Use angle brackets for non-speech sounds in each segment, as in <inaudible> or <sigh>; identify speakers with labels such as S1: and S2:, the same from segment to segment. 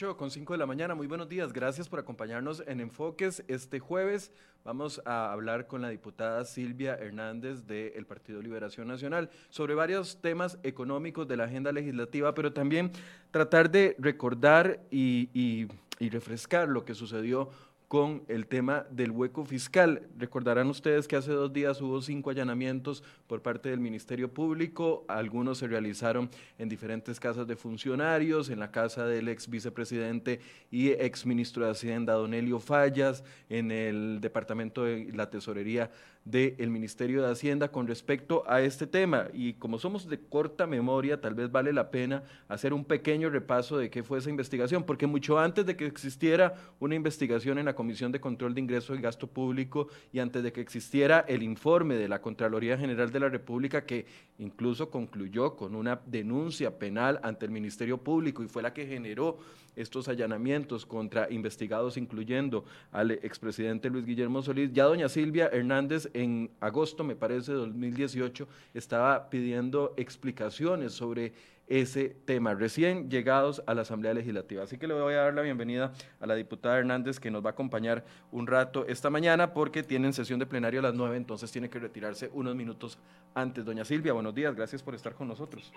S1: 8 con 5 de la mañana, muy buenos días, gracias por acompañarnos en Enfoques. Este jueves vamos a hablar con la diputada Silvia Hernández del Partido Liberación Nacional sobre varios temas económicos de la agenda legislativa, pero también tratar de recordar y, y refrescar lo que sucedió con el tema del hueco fiscal. Recordarán ustedes que hace dos días hubo cinco allanamientos por parte del Ministerio Público, algunos se realizaron en diferentes casas de funcionarios, en la casa del ex vicepresidente y ex ministro de Hacienda, Don Elio Fallas, en el departamento de la tesorería del Ministerio de Hacienda con respecto a este tema. Y como somos de corta memoria, tal vez vale la pena hacer un pequeño repaso de qué fue esa investigación, porque mucho antes de que existiera una investigación en la Comisión de Control de Ingresos y Gasto Público y antes de que existiera el informe de la Contraloría General de la República que incluso concluyó con una denuncia penal ante el Ministerio Público y fue la que generó estos allanamientos contra investigados, incluyendo al expresidente Luis Guillermo Solís. Ya doña Silvia Hernández en agosto, me parece, de 2018, estaba pidiendo explicaciones sobre ese tema, recién llegados a la Asamblea Legislativa. Así que le voy a dar la bienvenida a la diputada Hernández que nos va a acompañar un rato esta mañana porque tienen sesión de plenario a las nueve, entonces tiene que retirarse unos minutos antes. Doña Silvia, buenos días, gracias por estar con nosotros.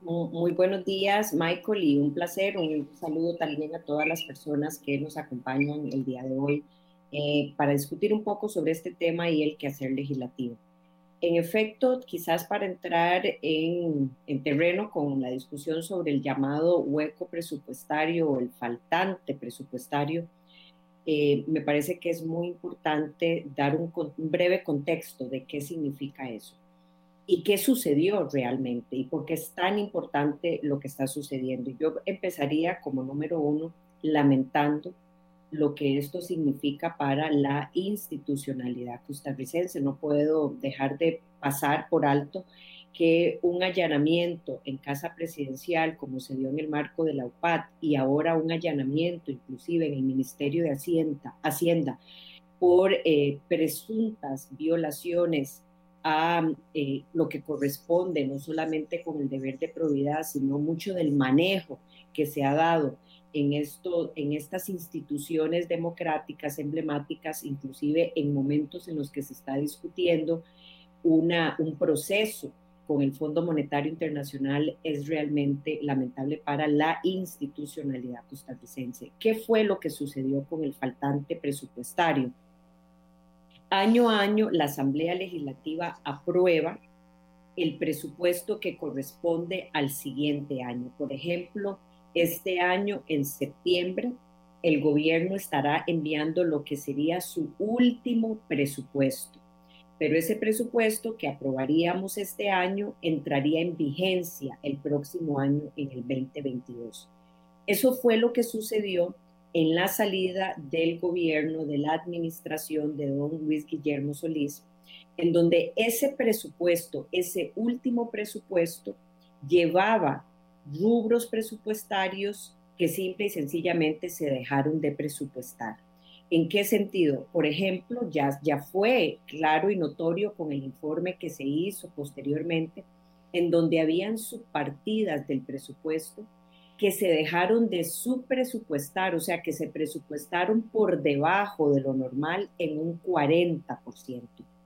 S2: Muy buenos días, Michael, y un placer, un saludo también a todas las personas que nos acompañan el día de hoy eh, para discutir un poco sobre este tema y el quehacer legislativo. En efecto, quizás para entrar en, terreno con la discusión sobre el llamado hueco presupuestario o el faltante presupuestario, eh, me parece que es muy importante dar un breve contexto de qué significa eso y qué sucedió realmente y por qué es tan importante lo que está sucediendo. Yo empezaría como número uno lamentando lo que esto significa para la institucionalidad costarricense. No puedo dejar de pasar por alto que un allanamiento en casa presidencial, como se dio en el marco de la UPAD, y ahora un allanamiento inclusive en el Ministerio de Hacienda, por eh, presuntas violaciones a eh, lo que corresponde, no solamente con el deber de probidad, sino mucho del manejo que se ha dado en, esto, en estas instituciones democráticas emblemáticas, inclusive en momentos en los que se está discutiendo una, un proceso con el Fondo Monetario Internacional, es realmente lamentable para la institucionalidad costarricense. ¿Qué fue lo que sucedió con el faltante presupuestario? Año a año, la Asamblea Legislativa aprueba el presupuesto que corresponde al siguiente año. Por ejemplo, este año, en septiembre, el gobierno estará enviando lo que sería su último presupuesto. Pero ese presupuesto que aprobaríamos este año entraría en vigencia el próximo año, en el 2022. Eso fue lo que sucedió en la salida del gobierno, de la administración de don Luis Guillermo Solís, en donde ese presupuesto, ese último presupuesto, llevaba rubros presupuestarios que simple y sencillamente se dejaron de presupuestar. ¿En qué sentido? Por ejemplo, ya, ya fue claro y notorio con el informe que se hizo posteriormente, en donde habían subpartidas del presupuesto que se dejaron de subpresupuestar, o sea, que se presupuestaron por debajo de lo normal en un 40%,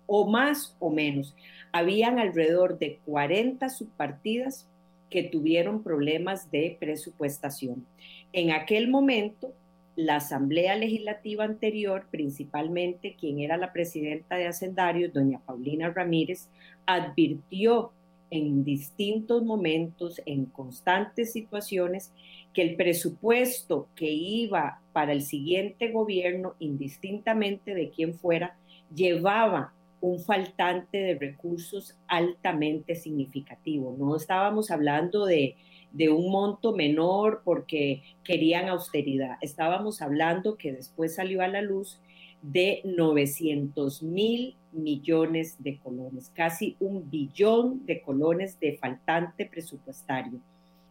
S2: o más o menos. Habían alrededor de 40 subpartidas que tuvieron problemas de presupuestación. En aquel momento, la Asamblea Legislativa anterior, principalmente quien era la presidenta de Hacendarios, doña Paulina Ramírez, advirtió en distintos momentos, en constantes situaciones, que el presupuesto que iba para el siguiente gobierno, indistintamente de quién fuera, llevaba un faltante de recursos altamente significativo. No estábamos hablando de, de un monto menor porque querían austeridad. Estábamos hablando que después salió a la luz de 900 mil millones de colones, casi un billón de colones de faltante presupuestario.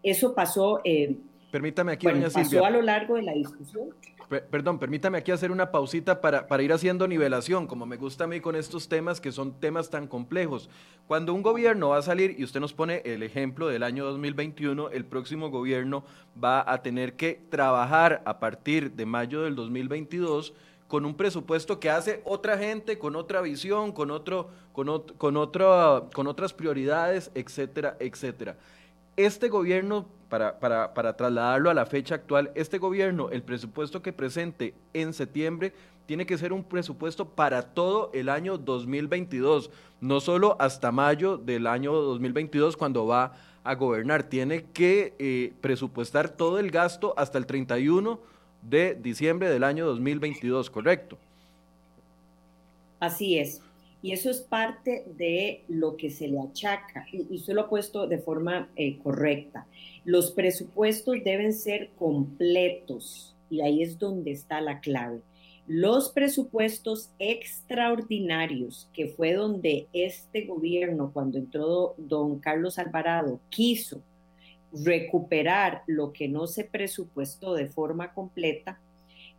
S2: Eso pasó...
S1: Eh, Permítame aquí,
S2: bueno, pasó a lo largo de la discusión.
S1: Perdón, permítame aquí hacer una pausita para, para, ir haciendo nivelación, como me gusta a mí con estos temas que son temas tan complejos. Cuando un gobierno va a salir, y usted nos pone el ejemplo del año 2021, el próximo gobierno va a tener que trabajar a partir de mayo del 2022 con un presupuesto que hace otra gente, con otra visión, con, otro, con, otro, con otras prioridades, etcétera, etcétera. Este gobierno, para, para, para trasladarlo a la fecha actual, este gobierno, el presupuesto que presente en septiembre, tiene que ser un presupuesto para todo el año 2022, no solo hasta mayo del año 2022 cuando va a gobernar, tiene que eh, presupuestar todo el gasto hasta el 31 de diciembre del año 2022, ¿correcto?
S2: Así es. Y eso es parte de lo que se le achaca, y, usted lo ha puesto de forma eh, correcta. Los presupuestos deben ser completos, y ahí es donde está la clave. Los presupuestos extraordinarios, que fue donde este gobierno, cuando entró don Carlos Alvarado, quiso recuperar lo que no se presupuestó de forma completa,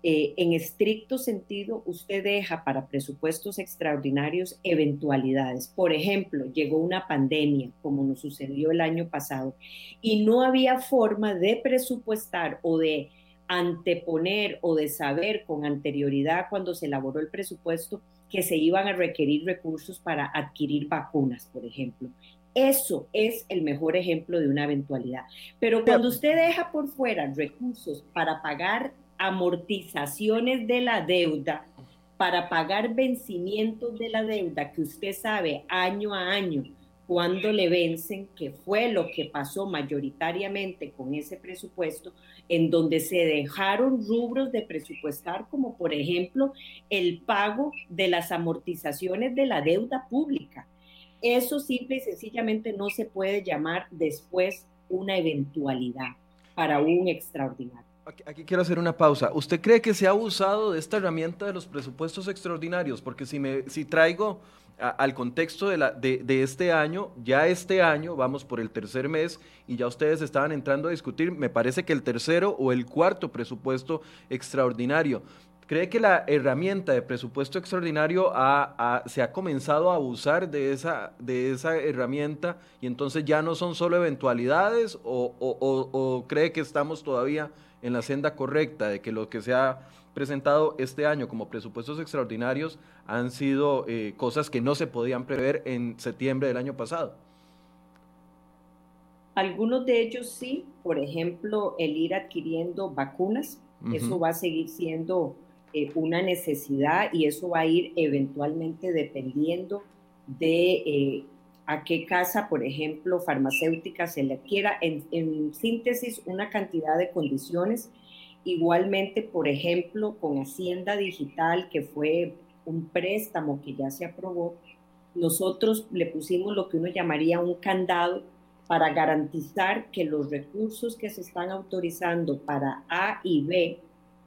S2: eh, en estricto sentido, usted deja para presupuestos extraordinarios eventualidades. Por ejemplo, llegó una pandemia, como nos sucedió el año pasado, y no había forma de presupuestar o de anteponer o de saber con anterioridad cuando se elaboró el presupuesto que se iban a requerir recursos para adquirir vacunas, por ejemplo. Eso es el mejor ejemplo de una eventualidad. Pero cuando usted deja por fuera recursos para pagar amortizaciones de la deuda, para pagar vencimientos de la deuda que usted sabe año a año cuando le vencen, que fue lo que pasó mayoritariamente con ese presupuesto, en donde se dejaron rubros de presupuestar, como por ejemplo el pago de las amortizaciones de la deuda pública. Eso simple y sencillamente no se puede llamar después una eventualidad para un extraordinario.
S1: Aquí, quiero hacer una pausa. ¿Usted cree que se ha abusado de esta herramienta de los presupuestos extraordinarios? Porque si, me, si traigo al contexto de, la, de, este año, ya este año vamos por el tercer mes y ya ustedes estaban entrando a discutir, me parece que el tercero o el cuarto presupuesto extraordinario. ¿Cree que la herramienta de presupuesto extraordinario se ha comenzado a abusar de esa, de esa herramienta y entonces ya no son solo eventualidades o, cree que estamos todavía en la senda correcta de que lo que se ha presentado este año como presupuestos extraordinarios han sido eh, cosas que no se podían prever en septiembre del año pasado?
S2: Algunos de ellos sí, por ejemplo, el ir adquiriendo vacunas, eso va a seguir siendo eh, una necesidad y eso va a ir eventualmente dependiendo de eh, a qué casa, por ejemplo, farmacéutica se le adquiera. En, síntesis, una cantidad de condiciones. Igualmente, por ejemplo, con Hacienda Digital, que fue un préstamo que ya se aprobó, nosotros le pusimos lo que uno llamaría un candado para garantizar que los recursos que se están autorizando para A y B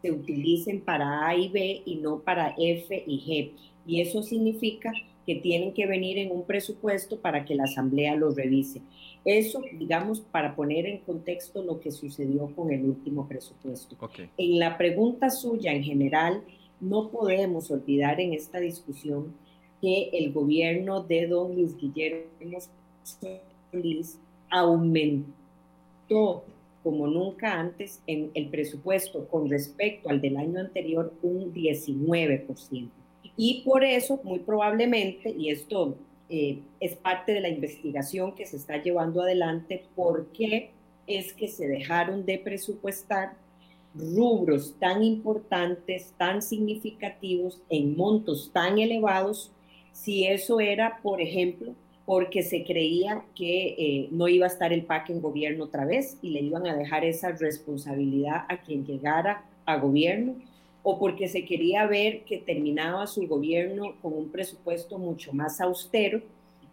S2: se utilicen para A y B y no para F y G. Y eso significa que tienen que venir en un presupuesto para que la Asamblea los revise. Eso, digamos, para poner en contexto lo que sucedió con el último presupuesto. En la pregunta suya en general, no podemos olvidar en esta discusión que el gobierno de don Luis Guillermo Solís aumentó como nunca antes en el presupuesto con respecto al del año anterior un 19%. Y por eso, muy probablemente, y esto eh, es parte de la investigación que se está llevando adelante, ¿por qué es que se dejaron de presupuestar rubros tan importantes, tan significativos, en montos tan elevados, si eso era, por ejemplo, porque se creía que eh, no iba a estar el PAC en gobierno otra vez y le iban a dejar esa responsabilidad a quien llegara a gobierno, o porque se quería ver que terminaba su gobierno con un presupuesto mucho más austero.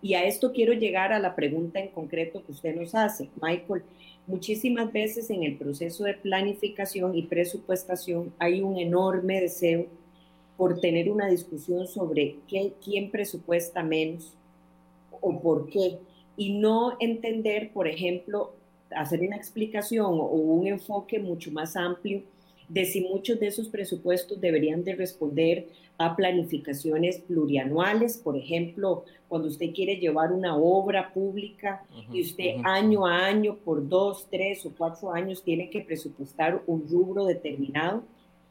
S2: Y a esto quiero llegar a la pregunta en concreto que usted nos hace, Michael. Muchísimas veces en el proceso de planificación y presupuestación hay un enorme deseo por tener una discusión sobre quién presupuesta menos, o por qué. Y no entender, por ejemplo, hacer una explicación o un enfoque mucho más amplio de si muchos de esos presupuestos deberían de responder a planificaciones plurianuales, por ejemplo, cuando usted quiere llevar una obra pública y usted año a año, por dos, tres o cuatro años, tiene que presupuestar un rubro determinado,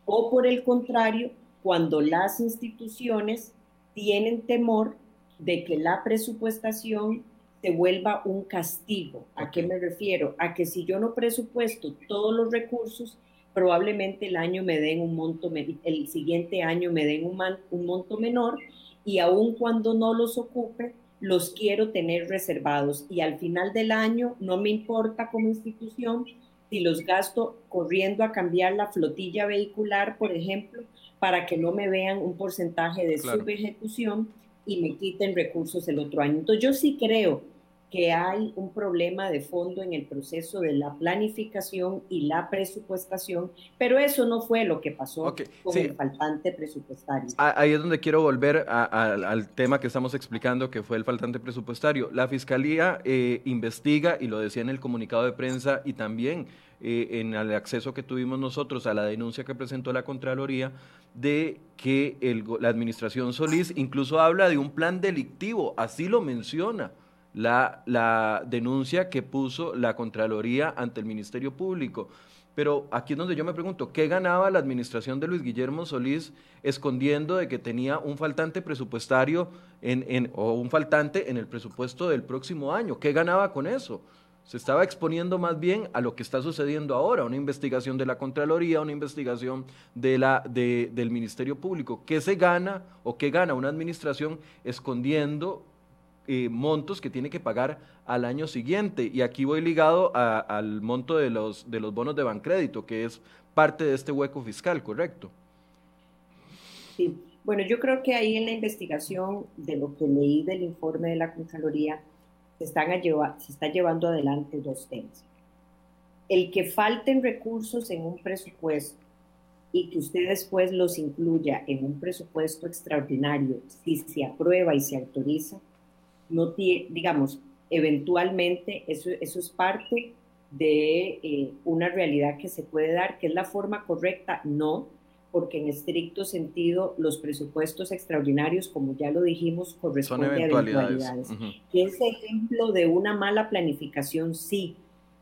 S2: o por el contrario, cuando las instituciones tienen temor de que la presupuestación se vuelva un castigo. ¿A qué me refiero? A que si yo no presupuesto todos los recursos, probablemente el año me den un monto, el siguiente año me den un, un monto menor y aun cuando no los ocupe, los quiero tener reservados y al final del año no me importa como institución si los gasto corriendo a cambiar la flotilla vehicular, por ejemplo, para que no me vean un porcentaje de subejecución y me quiten recursos el otro año. Entonces yo sí creo que hay un problema de fondo en el proceso de la planificación y la presupuestación, pero eso no fue lo que pasó con el faltante presupuestario.
S1: Ahí es donde quiero volver al tema que estamos explicando, que fue el faltante presupuestario. La Fiscalía eh, investiga, y lo decía en el comunicado de prensa, y también eh, en el acceso que tuvimos nosotros a la denuncia que presentó la Contraloría, de que la administración Solís incluso habla de un plan delictivo, así lo menciona la, denuncia que puso la Contraloría ante el Ministerio Público. Pero aquí es donde yo me pregunto, ¿qué ganaba la administración de Luis Guillermo Solís escondiendo de que tenía un faltante presupuestario en, o un faltante en el presupuesto del próximo año? ¿Qué ganaba con eso? Se estaba exponiendo más bien a lo que está sucediendo ahora, una investigación de la Contraloría, una investigación de la, del Ministerio Público. ¿Qué se gana o qué gana una administración escondiendo montos que tiene que pagar al año siguiente. Y aquí voy ligado al monto de los, de los bonos de Bancrédito, que es parte de este hueco fiscal, ¿correcto?
S2: Sí, bueno, yo creo que ahí en la investigación de lo que leí del informe de la Contraloría, se, están a se está llevando adelante dos temas. El que falten recursos en un presupuesto y que usted después los incluya en un presupuesto extraordinario, si se aprueba y se autoriza, no tiene, digamos, eventualmente eso, eso es parte de eh, una realidad que se puede dar, que es la forma correcta, no, porque en estricto sentido los presupuestos extraordinarios, como ya lo dijimos, corresponden a eventualidades. Que es ejemplo de una mala planificación, sí,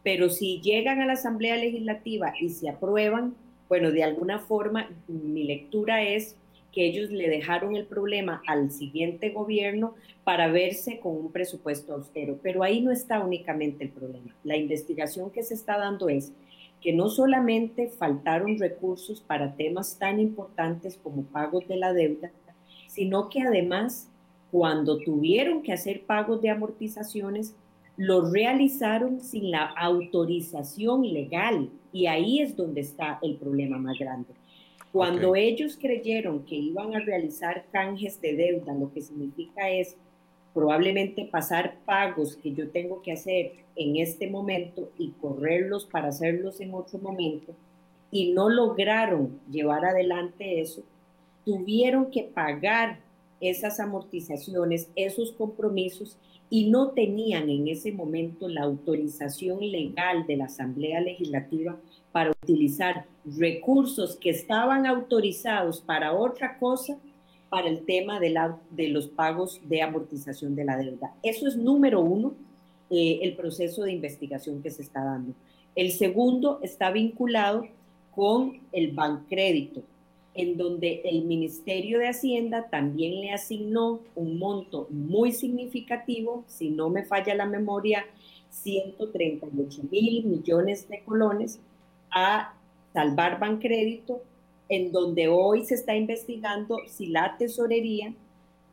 S2: pero si llegan a la Asamblea Legislativa y se aprueban, bueno, de alguna forma mi lectura es que ellos le dejaron el problema al siguiente gobierno para verse con un presupuesto austero. Pero ahí no está únicamente el problema. La investigación que se está dando es que no solamente faltaron recursos para temas tan importantes como pagos de la deuda, sino que además cuando tuvieron que hacer pagos de amortizaciones, lo realizaron sin la autorización legal. Y ahí es donde está el problema más grande cuando ellos creyeron que iban a realizar canjes de deuda, lo que significa es probablemente pasar pagos que yo tengo que hacer en este momento y correrlos para hacerlos en otro momento, y no lograron llevar adelante eso, tuvieron que pagar esas amortizaciones, esos compromisos, y no tenían en ese momento la autorización legal de la Asamblea Legislativa para utilizar recursos que estaban autorizados para otra cosa para el tema de, la, de los pagos de amortización de la deuda. Eso es número uno, eh, el proceso de investigación que se está dando. El segundo está vinculado con el Bancrédito, en donde el Ministerio de Hacienda también le asignó un monto muy significativo, si no me falla la memoria, 138 mil millones de colones a salvar Bancrédito, en donde hoy se está investigando si la tesorería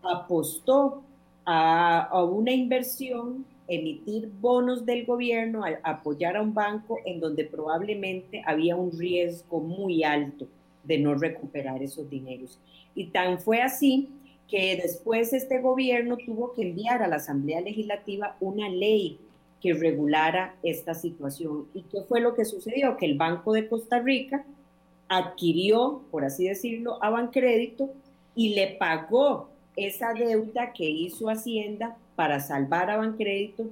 S2: apostó a, una inversión, emitir bonos del gobierno, a, apoyar a un banco en donde probablemente había un riesgo muy alto de no recuperar esos dineros. Y tan fue así que después este gobierno tuvo que enviar a la Asamblea Legislativa una ley que regulara esta situación. ¿Y qué fue lo que sucedió? Que el Banco de Costa Rica adquirió, por así decirlo, a Bancrédito y le pagó esa deuda que hizo Hacienda para salvar a Bancrédito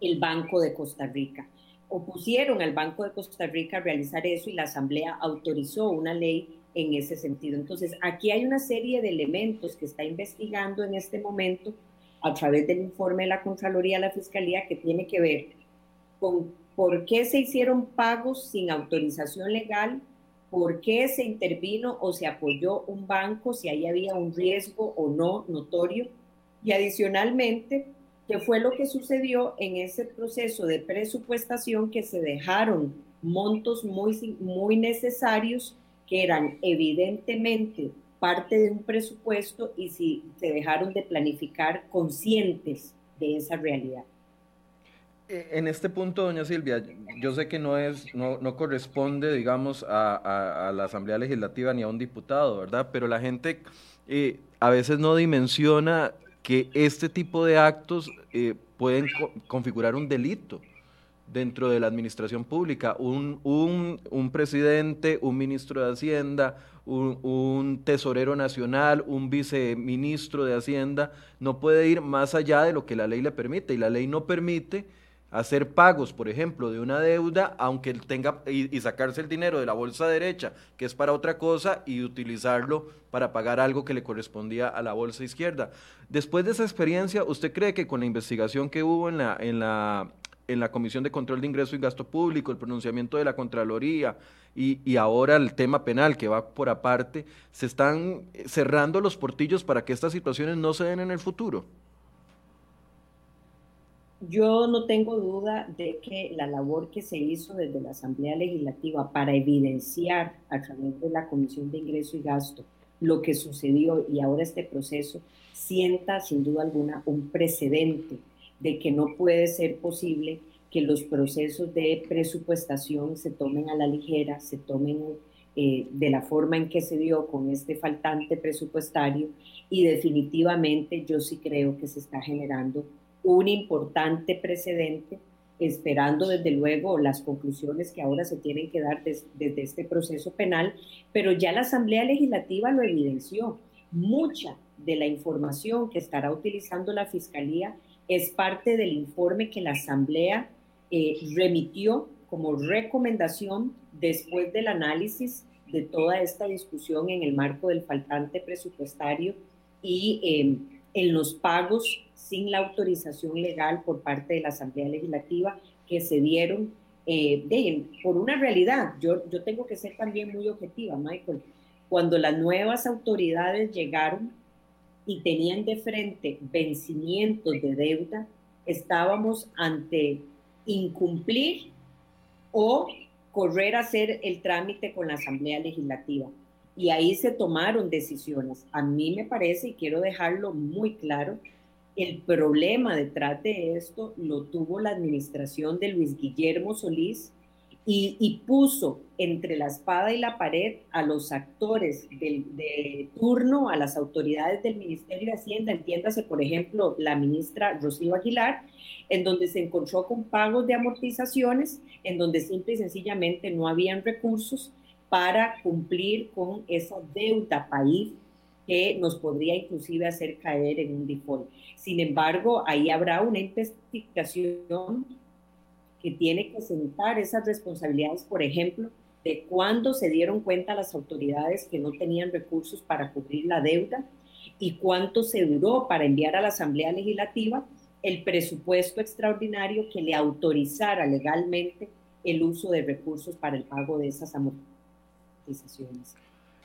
S2: el Banco de Costa Rica. opusieron al Banco de Costa Rica a realizar eso y la Asamblea autorizó una ley en ese sentido. Entonces, aquí hay una serie de elementos que está investigando en este momento a través del informe de la Contraloría de la Fiscalía que tiene que ver con por qué se hicieron pagos sin autorización legal, por qué se intervino o se apoyó un banco, si ahí había un riesgo o no notorio, y adicionalmente, qué fue lo que sucedió en ese proceso de presupuestación que se dejaron montos muy, muy necesarios que eran evidentemente parte de un presupuesto y si se dejaron de planificar conscientes de esa realidad.
S1: E, en este punto, doña Silvia, yo sé que no es, no, no corresponde, digamos, a, a, la Asamblea Legislativa ni a un diputado, ¿verdad? Pero la gente eh, a veces no dimensiona que este tipo de actos eh, pueden configurar un delito dentro de la administración pública. Un, un, un presidente, un ministro de Hacienda, un, tesorero nacional, un viceministro de Hacienda, no puede ir más allá de lo que la ley le permite. Y la ley no permite hacer pagos, por ejemplo, de una deuda, aunque tenga y, y, sacarse el dinero de la bolsa derecha, que es para otra cosa, y utilizarlo para pagar algo que le correspondía a la bolsa izquierda. Después de esa experiencia, ¿usted cree que con la investigación que hubo en la, en la en la Comisión de Control de Ingreso y Gasto Público, el pronunciamiento de la Contraloría y, ahora el tema penal que va por aparte, se están cerrando los portillos para que estas situaciones no se den en el futuro.
S2: Yo no tengo duda de que la labor que se hizo desde la Asamblea Legislativa para evidenciar a través de la Comisión de Ingreso y Gasto lo que sucedió y ahora este proceso sienta sin duda alguna un precedente de que no puede ser posible que los procesos de presupuestación se tomen a la ligera, se tomen eh, de la forma en que se dio con este faltante presupuestario y definitivamente yo sí creo que se está generando un importante precedente, esperando desde luego las conclusiones que ahora se tienen que dar desde este proceso penal, pero ya la Asamblea Legislativa lo evidenció. Mucha de la información que estará utilizando la Fiscalía es parte del informe que la Asamblea eh, remitió como recomendación después del análisis de toda esta discusión en el marco del faltante presupuestario y eh, en los pagos sin la autorización legal por parte de la Asamblea Legislativa que se dieron eh, por una realidad. Yo, yo tengo que ser también muy objetiva, Michael. Cuando las nuevas autoridades llegaron y tenían de frente vencimientos de deuda, estábamos ante incumplir o correr a hacer el trámite con la Asamblea Legislativa. Y ahí se tomaron decisiones. A mí me parece, y quiero dejarlo muy claro, el problema detrás de esto lo tuvo la administración de Luis Guillermo Solís y, puso entre la espada y la pared a los actores de turno, a las autoridades del Ministerio de Hacienda, entiéndase, por ejemplo, la ministra Rocío Aguilar, en donde se encontró con pagos de amortizaciones, en donde simple y sencillamente no habían recursos para cumplir con esa deuda país que nos podría inclusive hacer caer en un default. Sin embargo, ahí habrá una investigación que tiene que sentar esas responsabilidades, por ejemplo, de cuándo se dieron cuenta las autoridades que no tenían recursos para cubrir la deuda y cuánto se duró para enviar a la Asamblea Legislativa el presupuesto extraordinario que le autorizara legalmente el uso de recursos para el pago de esas amortizaciones.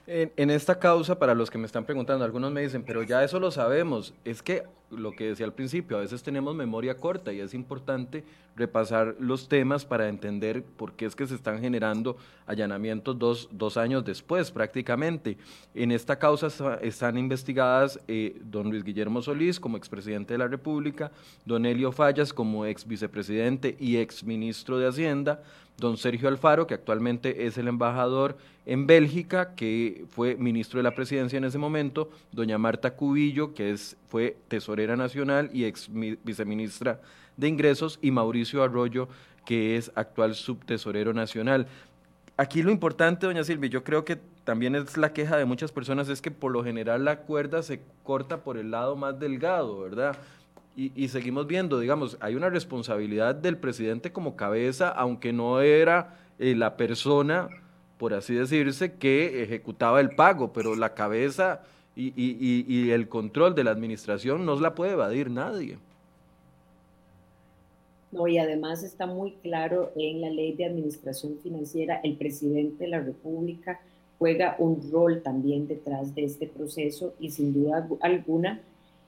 S1: En, esta causa, para los que me están preguntando, algunos me dicen, pero ya eso lo sabemos. Es que lo que decía al principio, a veces tenemos memoria corta y es importante repasar los temas para entender por qué es que se están generando allanamientos dos, dos años después prácticamente. En esta causa están investigadas eh, don Luis Guillermo Solís como expresidente de la República, don Elio Fallas como ex vicepresidente y ex ministro de Hacienda, don Sergio Alfaro, que actualmente es el embajador en Bélgica, que fue ministro de la presidencia en ese momento, doña Marta Cubillo, que es, fue tesorera nacional y ex viceministra de Ingresos, y Mauricio Arroyo, que es actual subtesorero nacional. Aquí lo importante, doña Silvia, yo creo que también es la queja de muchas personas, es que por lo general la cuerda se corta por el lado más delgado, ¿verdad? Y, seguimos viendo, digamos, hay una responsabilidad del presidente como cabeza, aunque no era eh, la persona, por así decirse, que ejecutaba el pago, pero la cabeza y, y el control de la administración no la puede evadir nadie.
S2: No, y además está muy claro en la ley de administración financiera, el presidente de la República juega un rol también detrás de este proceso y sin duda alguna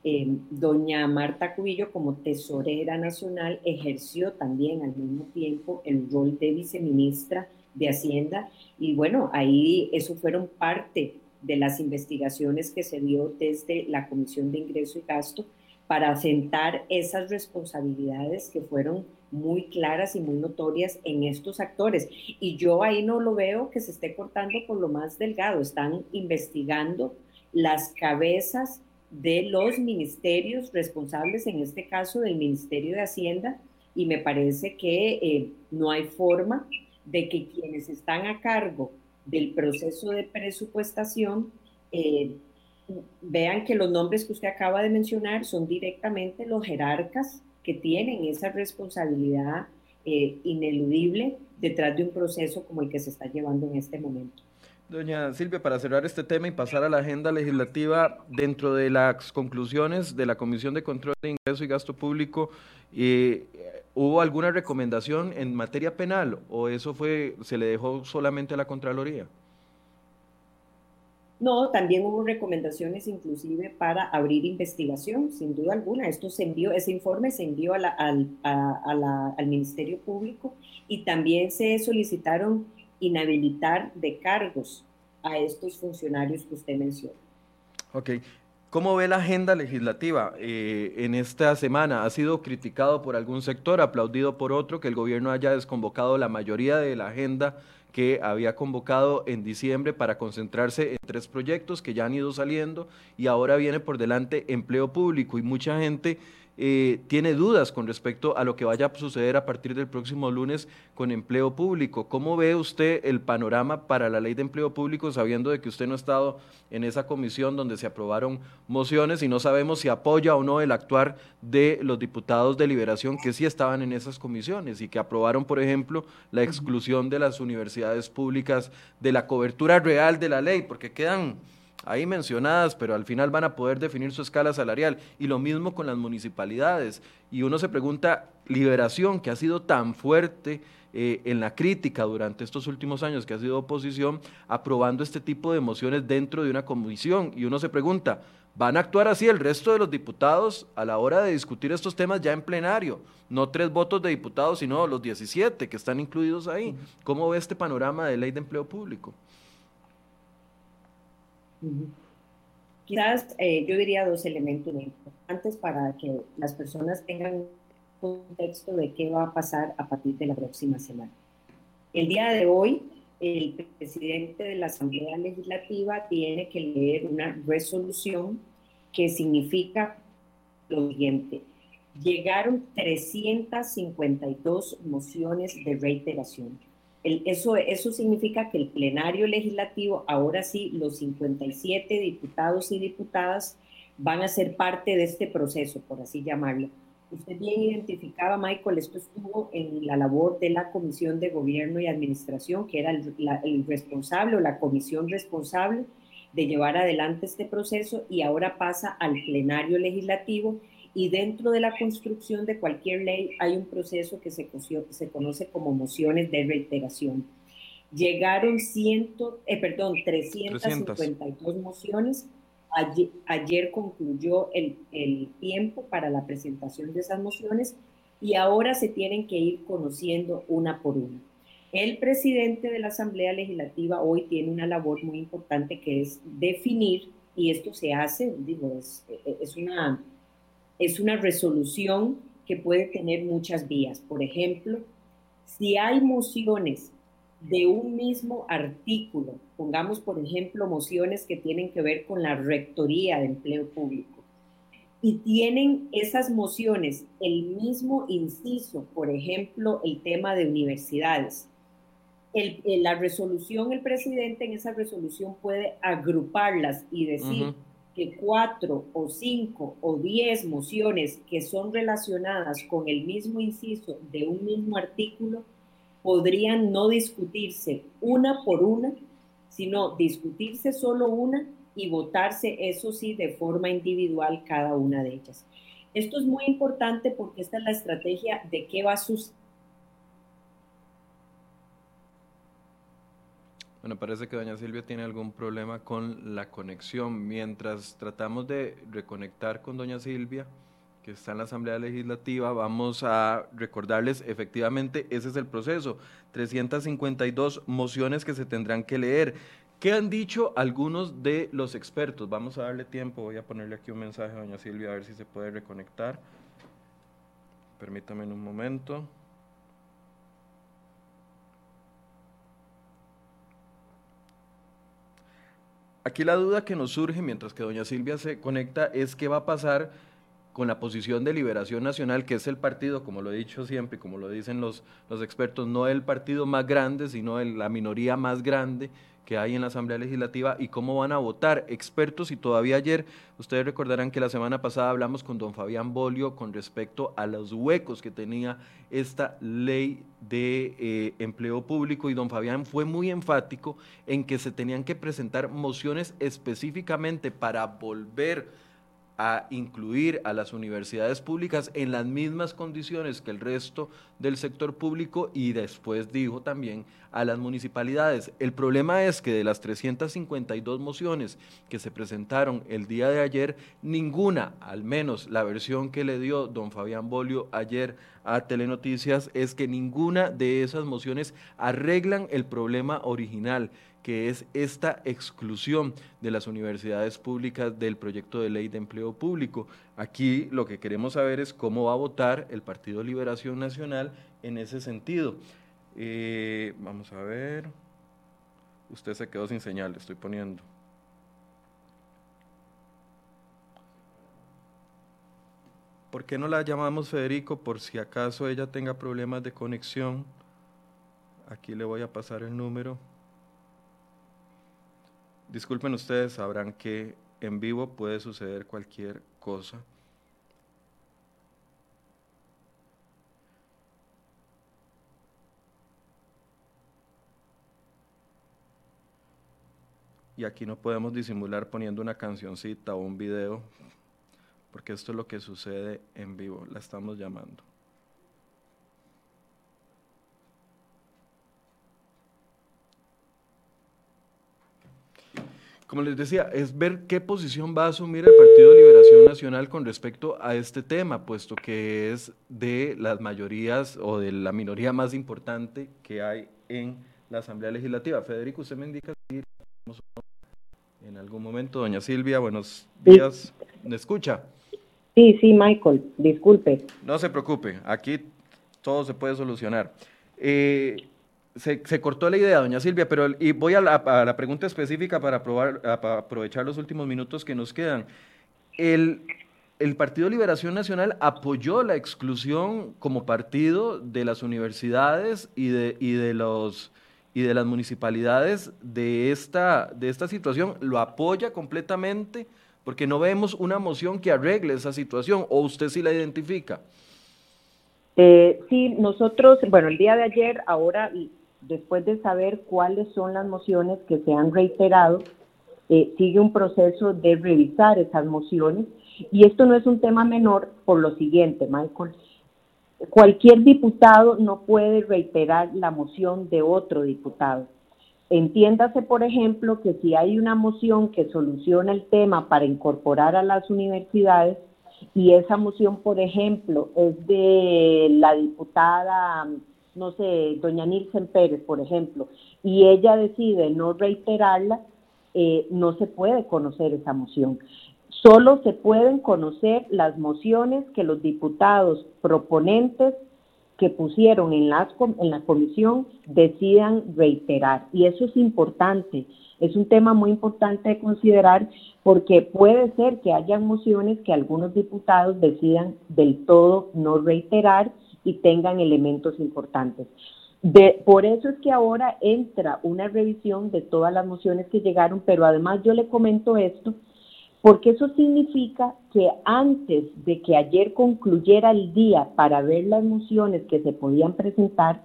S2: Em, doña Marta Cubillo como tesorera nacional ejerció también al mismo tiempo el rol de viceministra de Hacienda y bueno, ahí eso fueron parte de las investigaciones que se dio desde la Comisión de Ingreso y Gasto para asentar esas responsabilidades que fueron muy claras y muy notorias en estos actores. Y yo ahí no lo veo que se esté cortando por lo más delgado, están investigando las cabezas de los ministerios responsables, en este caso del Ministerio de Hacienda, y me parece que eh, no hay forma de que quienes están a cargo del proceso de presupuestación eh, vean que los nombres que usted acaba de mencionar son directamente los jerarcas que tienen esa responsabilidad eh, ineludible detrás de un proceso como el que se está llevando en este momento.
S1: Doña Silvia, para cerrar este tema y pasar a la agenda legislativa, dentro de las conclusiones de la Comisión de Control de Ingreso y Gasto Público, eh, ¿hubo alguna recomendación en materia penal o eso fue se le dejó solamente a la Contraloría?
S2: No, también hubo recomendaciones inclusive para abrir investigación, sin duda alguna. Esto se envió, ese informe se envió al, al Ministerio Público y también se solicitaron inhabilitar de cargos a estos funcionarios que usted menciona.
S1: Ok. ¿Cómo ve la agenda legislativa eh, en esta semana? ¿Ha sido criticado por algún sector, aplaudido por otro, que el gobierno haya desconvocado la mayoría de la agenda que había convocado en diciembre para concentrarse en tres proyectos que ya han ido saliendo y ahora viene por delante empleo público y mucha gente eh, tiene dudas con respecto a lo que vaya a suceder a partir del próximo lunes con empleo público. ¿Cómo ve usted el panorama para la ley de empleo público, sabiendo de que usted no ha estado en esa comisión donde se aprobaron mociones y no sabemos si apoya o no el actuar de los diputados de liberación que sí estaban en esas comisiones y que aprobaron, por ejemplo, la exclusión de las universidades públicas de la cobertura real de la ley, porque quedan ahí mencionadas, pero al final van a poder definir su escala salarial. Y lo mismo con las municipalidades. Y uno se pregunta, Liberación, que ha sido tan fuerte eh, en la crítica durante estos últimos años, que ha sido oposición, aprobando este tipo de mociones dentro de una comisión. Y uno se pregunta, ¿van a actuar así el resto de los diputados a la hora de discutir estos temas ya en plenario? No tres votos de diputados, sino los 17 que están incluidos ahí. ¿Cómo ve este panorama de ley de empleo público?
S2: Quizás eh, yo diría dos elementos importantes para que las personas tengan contexto de qué va a pasar a partir de la próxima semana. El día de hoy, el presidente de la Asamblea Legislativa tiene que leer una resolución que significa lo siguiente. Llegaron 352 mociones de reiteración eso, eso significa que el plenario legislativo, ahora sí, los 57 diputados y diputadas van a ser parte de este proceso, por así llamarlo. Usted bien identificaba, Michael, esto estuvo en la labor de la Comisión de Gobierno y Administración, que era el, el responsable o la comisión responsable de llevar adelante este proceso y ahora pasa al plenario legislativo y dentro de la construcción de cualquier ley hay un proceso que se, se conoce como mociones de reiteración. Llegaron ciento, eh, perdón, 352 mociones. Ayer, ayer concluyó el, el tiempo para la presentación de esas mociones y ahora se tienen que ir conociendo una por una. El presidente de la Asamblea Legislativa hoy tiene una labor muy importante que es definir, y esto se hace, digo, es, es una es una resolución que puede tener muchas vías. Por ejemplo, si hay mociones de un mismo artículo, pongamos por ejemplo mociones que tienen que ver con la rectoría de empleo público, y tienen esas mociones el mismo inciso, por ejemplo, el tema de universidades. la resolución, el presidente en esa resolución puede agruparlas y decir, que cuatro o cinco o diez mociones que son relacionadas con el mismo inciso de un mismo artículo podrían no discutirse una por una, sino discutirse solo una y votarse, eso sí, de forma individual cada una de ellas. Esto es muy importante porque esta es la estrategia de qué va a suceder
S1: Bueno, parece que doña Silvia tiene algún problema con la conexión. Mientras tratamos de reconectar con doña Silvia, que está en la Asamblea Legislativa, vamos a recordarles, efectivamente, ese es el proceso. 352 mociones que se tendrán que leer. ¿Qué han dicho algunos de los expertos? Vamos a darle tiempo, voy a ponerle aquí un mensaje a doña Silvia a ver si se puede reconectar. Permítame un momento. Aquí la duda que nos surge mientras que doña Silvia se conecta es qué va a pasar con la posición de Liberación Nacional, que es el partido, como lo he dicho siempre, como lo dicen los, los expertos, no el partido más grande, sino la minoría más grande que hay en la Asamblea Legislativa y cómo van a votar expertos. Y todavía ayer, ustedes recordarán que la semana pasada hablamos con don Fabián Bolio con respecto a los huecos que tenía esta ley de eh, empleo público y don Fabián fue muy enfático en que se tenían que presentar mociones específicamente para volver a incluir a las universidades públicas en las mismas condiciones que el resto del sector público y después dijo también a las municipalidades. El problema es que de las 352 mociones que se presentaron el día de ayer, ninguna, al menos la versión que le dio don Fabián Bolio ayer a Telenoticias, es que ninguna de esas mociones arreglan el problema original que es esta exclusión de las universidades públicas del proyecto de ley de empleo público. Aquí lo que queremos saber es cómo va a votar el Partido Liberación Nacional en ese sentido. Eh, vamos a ver. Usted se quedó sin señal, le estoy poniendo. ¿Por qué no la llamamos Federico? Por si acaso ella tenga problemas de conexión. Aquí le voy a pasar el número. Disculpen ustedes, sabrán que en vivo puede suceder cualquier cosa. Y aquí no podemos disimular poniendo una cancioncita o un video, porque esto es lo que sucede en vivo, la estamos llamando. Como les decía, es ver qué posición va a asumir el Partido de Liberación Nacional con respecto a este tema, puesto que es de las mayorías o de la minoría más importante que hay en la Asamblea Legislativa. Federico, usted me indica si en algún momento. Doña Silvia, buenos días. ¿Me escucha?
S2: Sí, sí, Michael, disculpe.
S1: No se preocupe, aquí todo se puede solucionar. Eh, se, cortó la idea, doña Silvia, pero y voy a la, pregunta específica para, probar, aprovechar los últimos minutos que nos quedan. El, el Partido Liberación Nacional apoyó la exclusión como partido de las universidades y de, y de, los, y de las municipalidades de esta, de esta situación. Lo apoya completamente porque no vemos una moción que arregle esa situación, o usted sí la identifica.
S2: Eh, sí, nosotros, bueno, el día de ayer, ahora después de saber cuáles son las mociones que se han reiterado, eh, sigue un proceso de revisar esas mociones. Y esto no es un tema menor por lo siguiente, Michael. Cualquier diputado no puede reiterar la moción de otro diputado. Entiéndase, por ejemplo, que si hay una moción que soluciona el tema para incorporar a las universidades y esa moción, por ejemplo, es de la diputada no sé, doña Nilsen Pérez, por ejemplo, y ella decide no reiterarla, eh, no se puede conocer esa moción. Solo se pueden conocer las mociones que los diputados proponentes que pusieron en, las, en la comisión decidan reiterar. Y eso es importante, es un tema muy importante de considerar porque puede ser que haya mociones que algunos diputados decidan del todo no reiterar y tengan elementos importantes. De, por eso es que ahora entra una revisión de todas las mociones que llegaron, pero además yo le comento esto porque eso significa que antes de que ayer concluyera el día para ver las mociones que se podían presentar,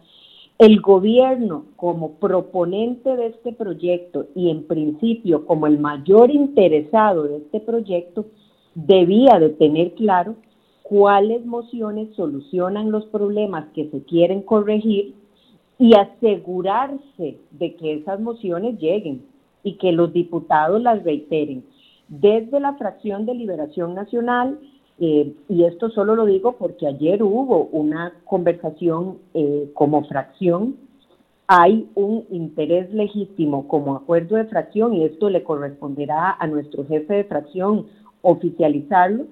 S2: el gobierno como proponente de este proyecto y en principio como el mayor interesado de este proyecto, debía de tener claro cuáles mociones solucionan los problemas que se quieren corregir y asegurarse de que esas mociones lleguen y que los diputados las reiteren. Desde la fracción de Liberación Nacional, eh, y esto solo lo digo porque ayer hubo una conversación eh, como fracción, hay un interés legítimo como acuerdo de fracción y esto le corresponderá a nuestro jefe de fracción oficializarlo.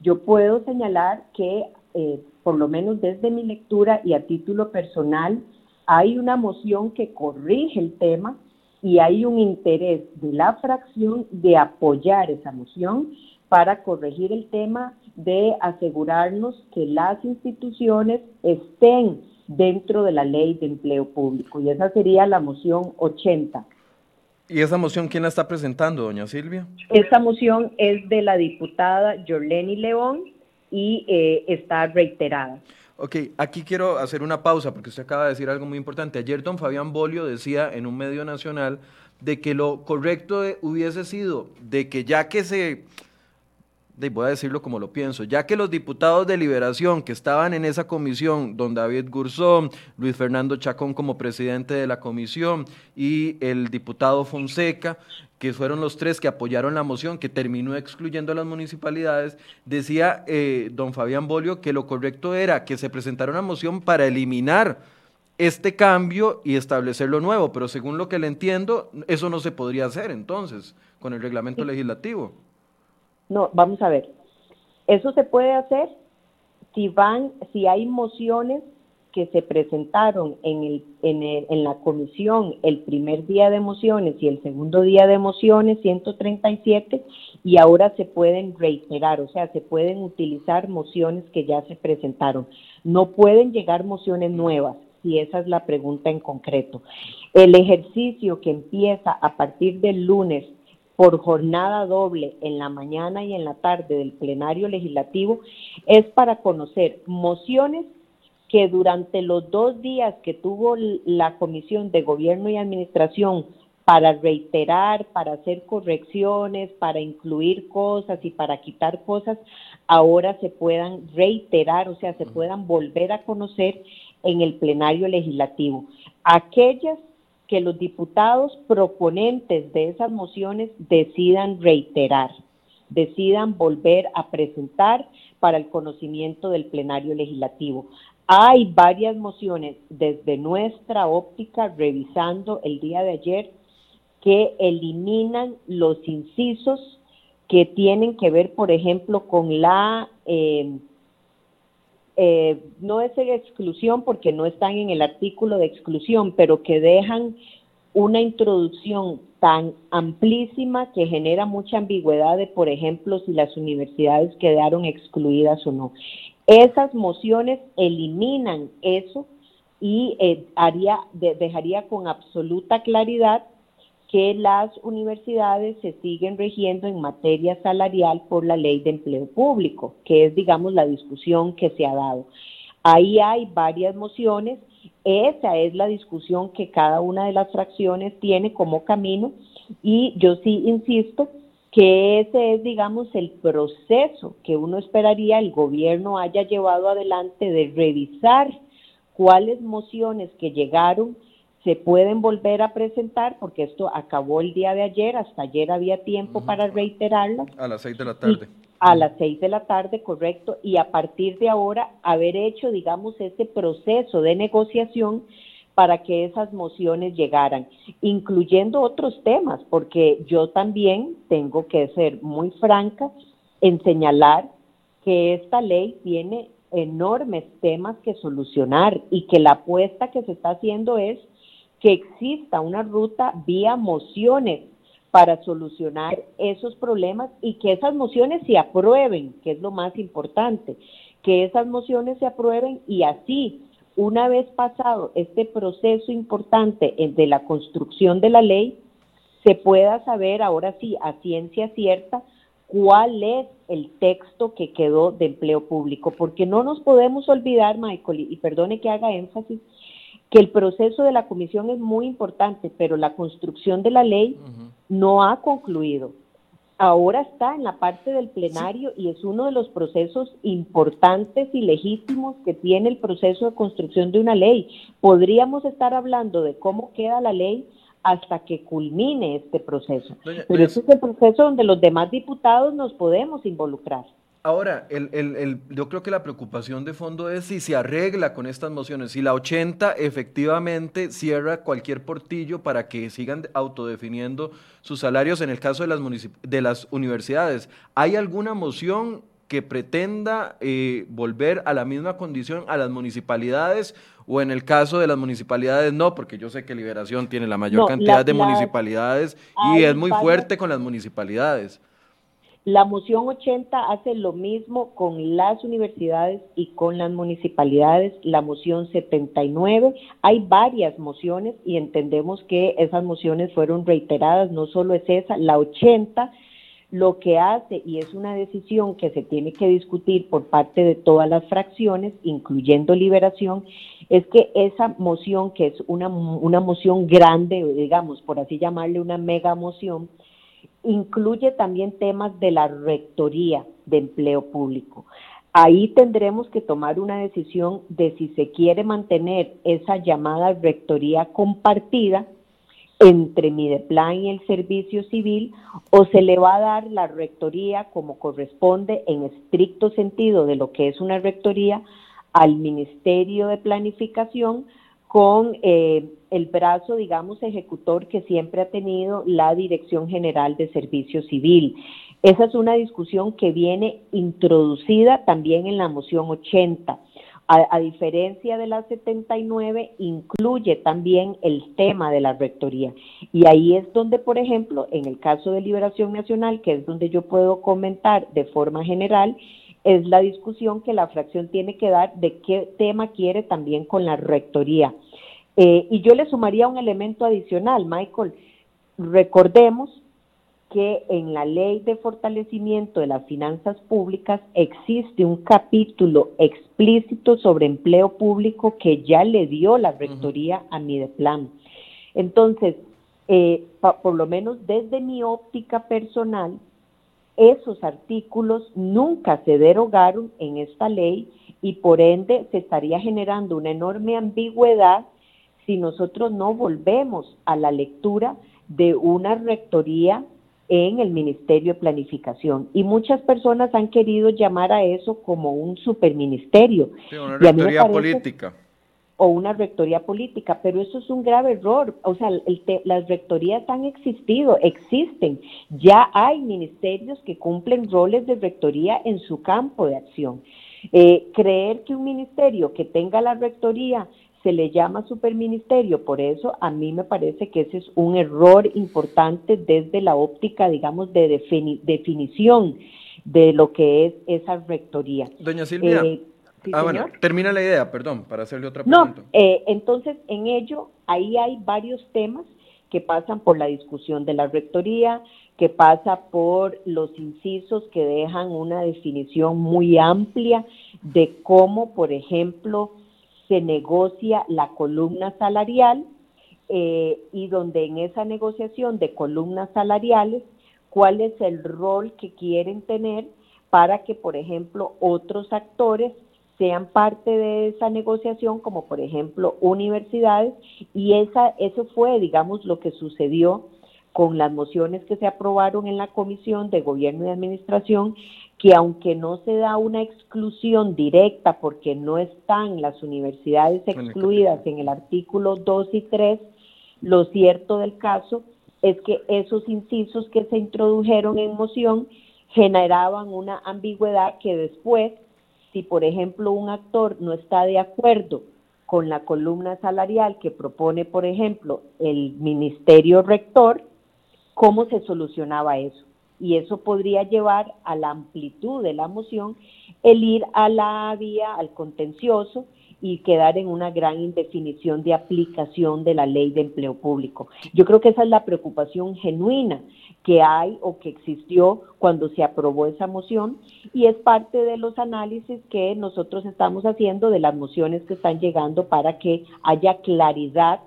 S2: Yo puedo señalar que, eh, por lo menos desde mi lectura y a título personal, hay una moción que corrige el tema y hay un interés de la fracción de apoyar esa moción para corregir el tema de asegurarnos que las instituciones estén dentro de la ley de empleo público. Y esa sería la moción 80.
S1: ¿Y esa moción quién la está presentando, doña Silvia?
S2: Esa moción es de la diputada Jorleni León y eh, está reiterada.
S1: Ok, aquí quiero hacer una pausa porque usted acaba de decir algo muy importante. Ayer don Fabián Bolio decía en un medio nacional de que lo correcto hubiese sido de que ya que se voy a decirlo como lo pienso, ya que los diputados de Liberación que estaban en esa comisión, don David Gurzón, Luis Fernando Chacón como presidente de la comisión y el diputado Fonseca, que fueron los tres que apoyaron la moción que terminó excluyendo a las municipalidades, decía eh, don Fabián Bolio que lo correcto era que se presentara una moción para eliminar este cambio y establecer lo nuevo, pero según lo que le entiendo, eso no se podría hacer entonces con el reglamento legislativo.
S2: No, vamos a ver. Eso se puede hacer si van, si hay mociones que se presentaron en, el, en, en la comisión el primer día de mociones y el segundo día de mociones, 137, y ahora se pueden reiterar, o sea, se pueden utilizar mociones que ya se presentaron. No pueden llegar mociones nuevas, si esa es la pregunta en concreto. El ejercicio que empieza a partir del lunes por jornada doble en la mañana y en la tarde del plenario legislativo es para conocer mociones que durante los dos días que tuvo la Comisión de Gobierno y Administración para reiterar, para hacer correcciones, para incluir cosas y para quitar cosas, ahora se puedan reiterar, o sea, se puedan volver a conocer en el plenario legislativo. Aquellas que los diputados proponentes de esas mociones decidan reiterar, decidan volver a presentar para el conocimiento del plenario legislativo. Hay varias mociones desde nuestra óptica, revisando el día de ayer, que eliminan los incisos que tienen que ver, por ejemplo, con la eh, eh, no es de exclusión porque no están en el artículo de exclusión, pero que dejan una introducción tan amplísima que genera mucha ambigüedad de, por ejemplo, si las universidades quedaron excluidas o no. Esas mociones eliminan eso y eh, haría, dejaría con absoluta claridad que las universidades se siguen regiendo en materia salarial por la ley de empleo público, que es, digamos, la discusión que se ha dado. Ahí hay varias mociones, esa es la discusión que cada una de las fracciones tiene como camino y yo sí insisto que ese es, digamos, el proceso que uno esperaría el gobierno haya llevado adelante de revisar cuáles mociones que llegaron se pueden volver a presentar porque esto acabó el día de ayer, hasta ayer había tiempo para reiterarlas.
S1: A las seis de la tarde.
S2: a las seis de la tarde, correcto, y a partir de ahora haber hecho, digamos, ese proceso de negociación para que esas mociones llegaran, incluyendo otros temas, porque yo también tengo que ser muy franca en señalar que esta ley tiene enormes temas que solucionar y que la apuesta que se está haciendo es que exista una ruta vía mociones para solucionar esos problemas y que esas mociones se aprueben, que es lo más importante, que esas mociones se aprueben y así, una vez pasado este proceso importante de la construcción de la ley, se pueda saber ahora sí a ciencia cierta cuál es el texto que quedó de empleo público, porque no nos podemos olvidar, Michael, y perdone que haga énfasis, que el proceso de la comisión es muy importante, pero la construcción de la ley no ha concluido. Ahora está en la parte del plenario y es uno de los procesos importantes y legítimos que tiene el proceso de construcción de una ley. Podríamos estar hablando de cómo queda la ley hasta que culmine este proceso. Pero ese es el proceso donde los demás diputados nos podemos involucrar.
S1: Ahora, el, el, yo creo que la preocupación de fondo es si se arregla con estas mociones, si la 80 efectivamente cierra cualquier portillo para que sigan autodefiniendo sus salarios en el caso de las, de las universidades. ¿Hay alguna moción que pretenda eh, volver a la misma condición a las municipalidades o en el caso de las municipalidades no, porque yo sé que Liberación tiene la mayor cantidad de municipalidades y es muy fuerte con las municipalidades.
S2: La moción 80 hace lo mismo con las universidades y con las municipalidades. La moción 79, hay varias mociones y entendemos que esas mociones fueron reiteradas, no solo es esa, la 80 lo que hace, y es una decisión que se tiene que discutir por parte de todas las fracciones, incluyendo Liberación, es que esa moción, que es una, una moción grande, digamos, por así llamarle una mega moción, incluye también temas de la rectoría de empleo público. Ahí tendremos que tomar una decisión de si se quiere mantener esa llamada rectoría compartida entre Mideplan y el servicio civil o se le va a dar la rectoría como corresponde en estricto sentido de lo que es una rectoría al Ministerio de Planificación con eh, el brazo, digamos, ejecutor que siempre ha tenido la Dirección General de Servicio Civil. Esa es una discusión que viene introducida también en la moción 80. A, diferencia de la 79, incluye también el tema de la rectoría. Y ahí es donde, por ejemplo, en el caso de Liberación Nacional, que es donde yo puedo comentar de forma general, es la discusión que la fracción tiene que dar de qué tema quiere también con la rectoría. Eh, y yo le sumaría un elemento adicional, Michael. Recordemos que en la ley de fortalecimiento de las finanzas públicas existe un capítulo explícito sobre empleo público que ya le dio la rectoría a Mideplan. Entonces, eh, por lo menos desde mi óptica personal, esos artículos nunca se derogaron en esta ley y por ende se estaría generando una enorme ambigüedad si nosotros no volvemos a la lectura de una rectoría en el Ministerio de Planificación. Y muchas personas han querido llamar a eso como un superministerio.
S1: Sí, una rectoría política.
S2: O una rectoría política, pero eso es un grave error. O sea, las rectorías han existido, existen. Ya hay ministerios que cumplen roles de rectoría en su campo de acción. Eh, creer que un ministerio que tenga la rectoría se le llama superministerio, por eso a mí me parece que ese es un error importante desde la óptica, digamos, de definición de lo que es esa rectoría.
S1: Doña Silvia. Eh, ah, bueno, termina la idea, perdón, para hacerle otra pregunta.
S2: No, eh, entonces en ello, ahí hay varios temas que pasan por la discusión de la rectoría, que pasa por los incisos que dejan una definición muy amplia de cómo, por ejemplo, se negocia la columna salarial eh, y donde en esa negociación de columnas salariales, cuál es el rol que quieren tener para que, por ejemplo, otros actores sean parte de esa negociación, como por ejemplo universidades, y esa, eso fue, digamos, lo que sucedió con las mociones que se aprobaron en la Comisión de Gobierno y Administración, que aunque no se da una exclusión directa porque no están las universidades excluidas en el artículo 2 y 3, lo cierto del caso es que esos incisos que se introdujeron en moción generaban una ambigüedad que después, si por ejemplo un actor no está de acuerdo con la columna salarial que propone, por ejemplo, el ministerio rector, ¿cómo se solucionaba eso? y eso podría llevar a la amplitud de la moción el ir a la vía, al contencioso, y quedar en una gran indefinición de aplicación de la ley de empleo público. Yo creo que esa es la preocupación genuina que hay o que existió cuando se aprobó esa moción y es parte de los análisis que nosotros estamos haciendo de las mociones que están llegando para que haya claridad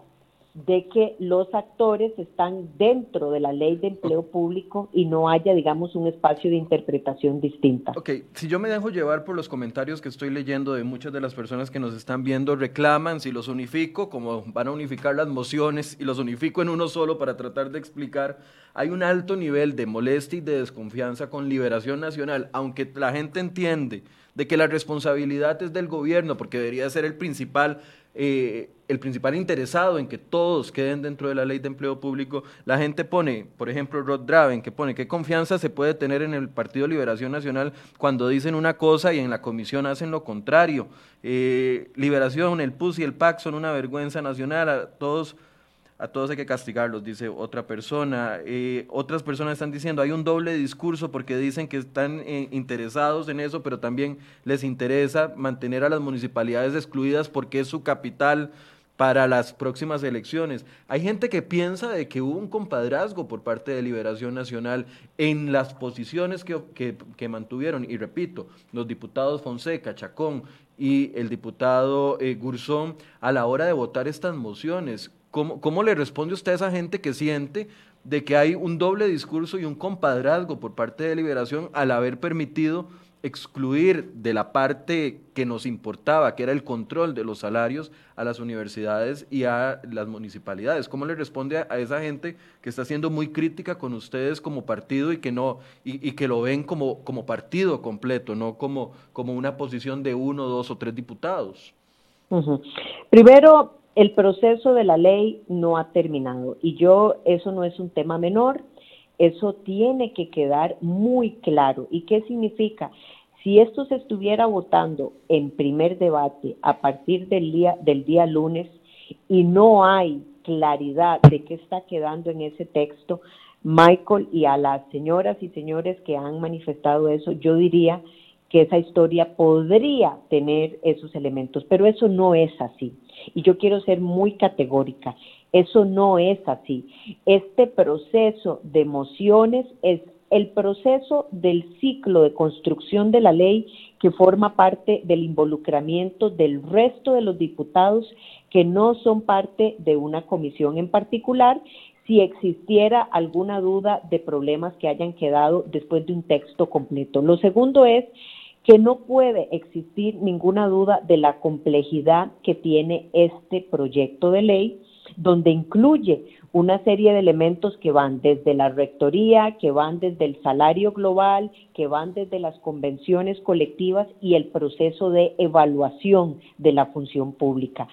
S2: de que los actores están dentro de la ley de empleo público y no haya, digamos, un espacio de interpretación distinta.
S1: Ok, si yo me dejo llevar por los comentarios que estoy leyendo de muchas de las personas que nos están viendo, reclaman si los unifico, como van a unificar las mociones y los unifico en uno solo para tratar de explicar, hay un alto nivel de molestia y de desconfianza con Liberación Nacional, aunque la gente entiende de que la responsabilidad es del gobierno, porque debería ser el principal eh, el principal interesado en que todos queden dentro de la ley de empleo público, la gente pone, por ejemplo, Rod Draven, que pone qué confianza se puede tener en el Partido Liberación Nacional cuando dicen una cosa y en la comisión hacen lo contrario. Eh, Liberación, el PUS y el PAC son una vergüenza nacional, a todos a todos hay que castigarlos, dice otra persona. Eh, otras personas están diciendo, hay un doble discurso porque dicen que están eh, interesados en eso, pero también les interesa mantener a las municipalidades excluidas porque es su capital para las próximas elecciones. Hay gente que piensa de que hubo un compadrazgo por parte de Liberación Nacional en las posiciones que, que, mantuvieron, y repito, los diputados Fonseca, Chacón y el diputado eh, Gurzón a la hora de votar estas mociones. ¿Cómo, le responde usted a esa gente que siente de que hay un doble discurso y un compadrazgo por parte de Liberación al haber permitido excluir de la parte que nos importaba, que era el control de los salarios, a las universidades y a las municipalidades. ¿Cómo le responde a, esa gente que está siendo muy crítica con ustedes como partido y que no y, que lo ven como, como partido completo, no como, como una posición de uno, dos o tres diputados?
S2: Primero, el proceso de la ley no ha terminado y yo, eso no es un tema menor, eso tiene que quedar muy claro. ¿Y qué significa? Si esto se estuviera votando en primer debate a partir del día, del día lunes y no hay claridad de qué está quedando en ese texto, Michael, y a las señoras y señores que han manifestado eso, yo diría que esa historia podría tener esos elementos, pero eso no es así. Y yo quiero ser muy categórica, eso no es así. Este proceso de emociones es el proceso del ciclo de construcción de la ley que forma parte del involucramiento del resto de los diputados que no son parte de una comisión en particular si existiera alguna duda de problemas que hayan quedado después de un texto completo. Lo segundo es que no puede existir ninguna duda de la complejidad que tiene este proyecto de ley, donde incluye una serie de elementos que van desde la rectoría, que van desde el salario global, que van desde las convenciones colectivas y el proceso de evaluación de la función pública.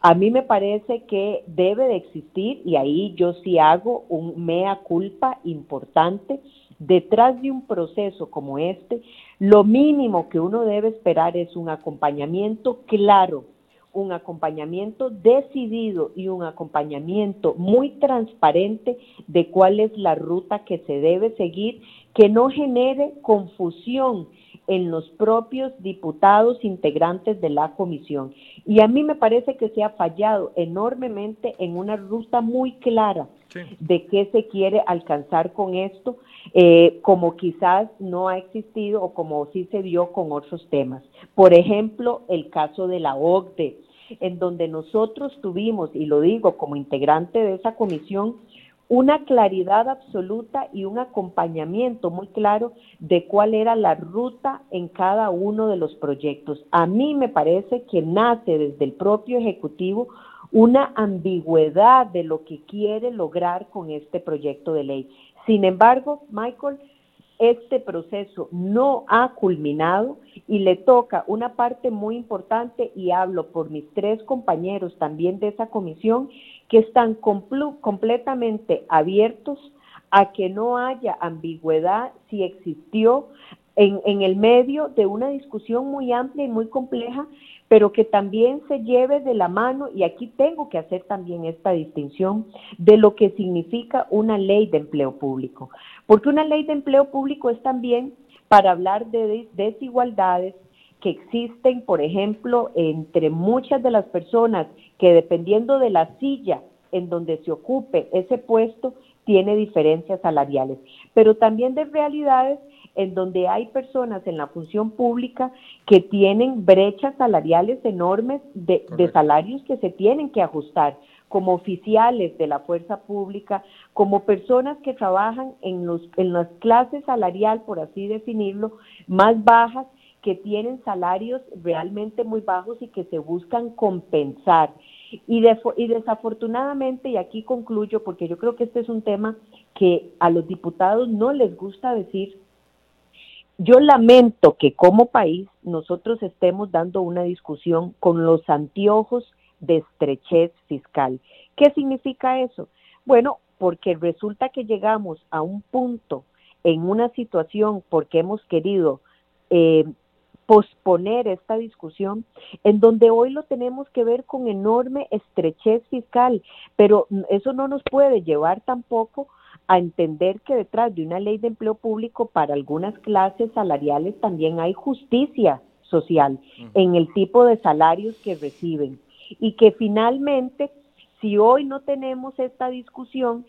S2: A mí me parece que debe de existir, y ahí yo sí hago un mea culpa importante, detrás de un proceso como este, lo mínimo que uno debe esperar es un acompañamiento claro, un acompañamiento decidido y un acompañamiento muy transparente de cuál es la ruta que se debe seguir, que no genere confusión en los propios diputados integrantes de la comisión. Y a mí me parece que se ha fallado enormemente en una ruta muy clara de qué se quiere alcanzar con esto, eh, como quizás no ha existido o como sí se vio con otros temas. Por ejemplo, el caso de la OCDE, en donde nosotros tuvimos, y lo digo como integrante de esa comisión, una claridad absoluta y un acompañamiento muy claro de cuál era la ruta en cada uno de los proyectos. A mí me parece que nace desde el propio Ejecutivo una ambigüedad de lo que quiere lograr con este proyecto de ley. Sin embargo, Michael, este proceso no ha culminado y le toca una parte muy importante, y hablo por mis tres compañeros también de esa comisión, que están completamente abiertos a que no haya ambigüedad si existió en, en, el medio de una discusión muy amplia y muy compleja, pero que también se lleve de la mano, y aquí tengo que hacer también esta distinción, de lo que significa una ley de empleo público. Porque una ley de empleo público es también para hablar de desigualdades, que existen, por ejemplo, entre muchas de las personas que dependiendo de la silla en donde se ocupe ese puesto, tiene diferencias salariales, pero también de realidades en donde hay personas en la función pública que tienen brechas salariales enormes de, salarios que se tienen que ajustar como oficiales de la fuerza pública, como personas que trabajan en, los, en las clases salarial, por así definirlo, más bajas, que tienen salarios realmente muy bajos y que se buscan compensar. Y, y desafortunadamente, y aquí concluyo, porque yo creo que este es un tema que a los diputados no les gusta decir, yo lamento que como país nosotros estemos dando una discusión con los anteojos de estrechez fiscal. ¿Qué significa eso? Bueno, porque resulta que llegamos a un punto en una situación porque hemos querido eh, posponer esta discusión, en donde hoy lo tenemos que ver con enorme estrechez fiscal, pero eso no nos puede llevar tampoco a entender que detrás de una ley de empleo público para algunas clases salariales también hay justicia social en el tipo de salarios que reciben. Y que finalmente si hoy no tenemos esta discusión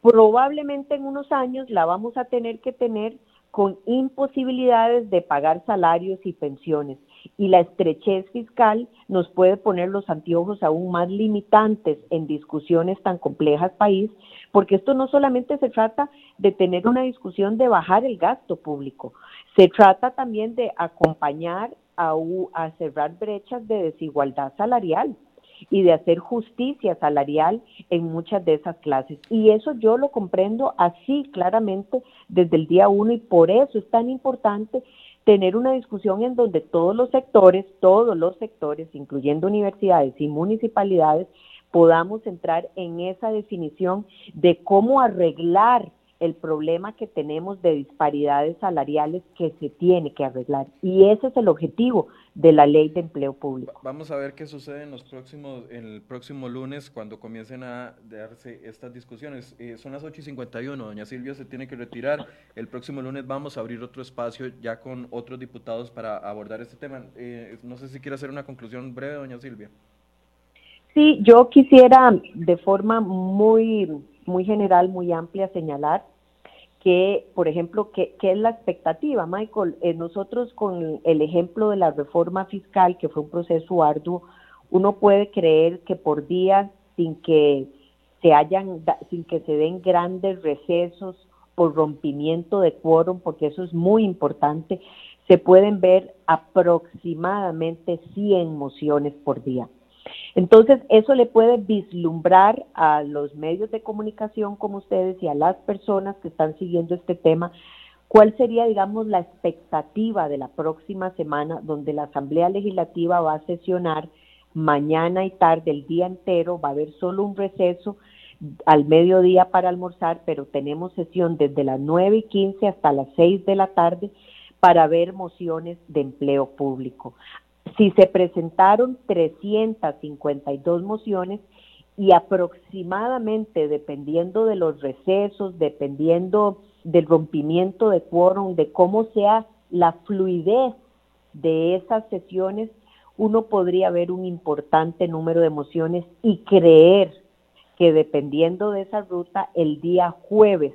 S2: probablemente en unos años la vamos a tener que tener con imposibilidades de pagar salarios y pensiones. Y la estrechez fiscal nos puede poner los anteojos aún más limitantes en discusiones tan complejas país, porque esto no solamente se trata de tener una discusión de bajar el gasto público, se trata también de acompañar a, a cerrar brechas de desigualdad salarial y de hacer justicia salarial en muchas de esas clases. Y eso yo lo comprendo así claramente desde el día uno y por eso es tan importante tener una discusión en donde todos los sectores, todos los sectores, incluyendo universidades y municipalidades, podamos entrar en esa definición de cómo arreglar el problema que tenemos de disparidades salariales que se tiene que arreglar. Y ese es el objetivo de la ley de empleo público.
S1: Vamos a ver qué sucede en los próximos, en el próximo lunes cuando comiencen a darse estas discusiones. Eh, son las 8 y 51, doña Silvia se tiene que retirar. El próximo lunes vamos a abrir otro espacio ya con otros diputados para abordar este tema. Eh, no sé si quiere hacer una conclusión breve, doña Silvia.
S2: Sí, yo quisiera de forma muy muy general, muy amplia, señalar que, por ejemplo, ¿qué, es la expectativa, Michael? Eh, nosotros con el ejemplo de la reforma fiscal, que fue un proceso arduo, uno puede creer que por días, sin que se hayan, sin que se den grandes recesos por rompimiento de quórum, porque eso es muy importante, se pueden ver aproximadamente 100 mociones por día. Entonces, eso le puede vislumbrar a los medios de comunicación como ustedes y a las personas que están siguiendo este tema cuál sería, digamos, la expectativa de la próxima semana donde la Asamblea Legislativa va a sesionar mañana y tarde, el día entero, va a haber solo un receso al mediodía para almorzar, pero tenemos sesión desde las 9 y 15 hasta las 6 de la tarde para ver mociones de empleo público. Si se presentaron 352 mociones y aproximadamente, dependiendo de los recesos, dependiendo del rompimiento de quórum, de cómo sea la fluidez de esas sesiones, uno podría ver un importante número de mociones y creer que dependiendo de esa ruta, el día jueves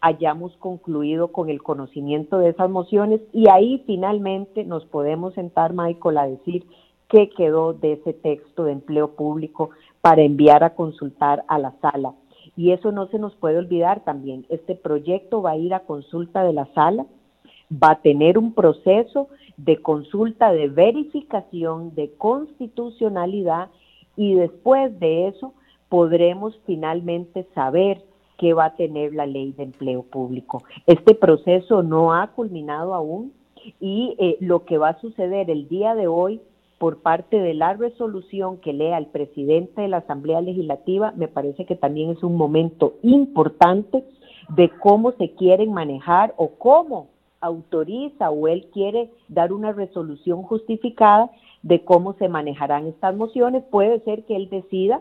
S2: hayamos concluido con el conocimiento de esas mociones y ahí finalmente nos podemos sentar, Michael, a decir qué quedó de ese texto de empleo público para enviar a consultar a la sala. Y eso no se nos puede olvidar también. Este proyecto va a ir a consulta de la sala, va a tener un proceso de consulta de verificación de constitucionalidad y después de eso podremos finalmente saber que va a tener la ley de empleo público. Este proceso no ha culminado aún y eh, lo que va a suceder el día de hoy por parte de la resolución que lea el presidente de la Asamblea Legislativa, me parece que también es un momento importante de cómo se quieren manejar o cómo autoriza o él quiere dar una resolución justificada de cómo se manejarán estas mociones. Puede ser que él decida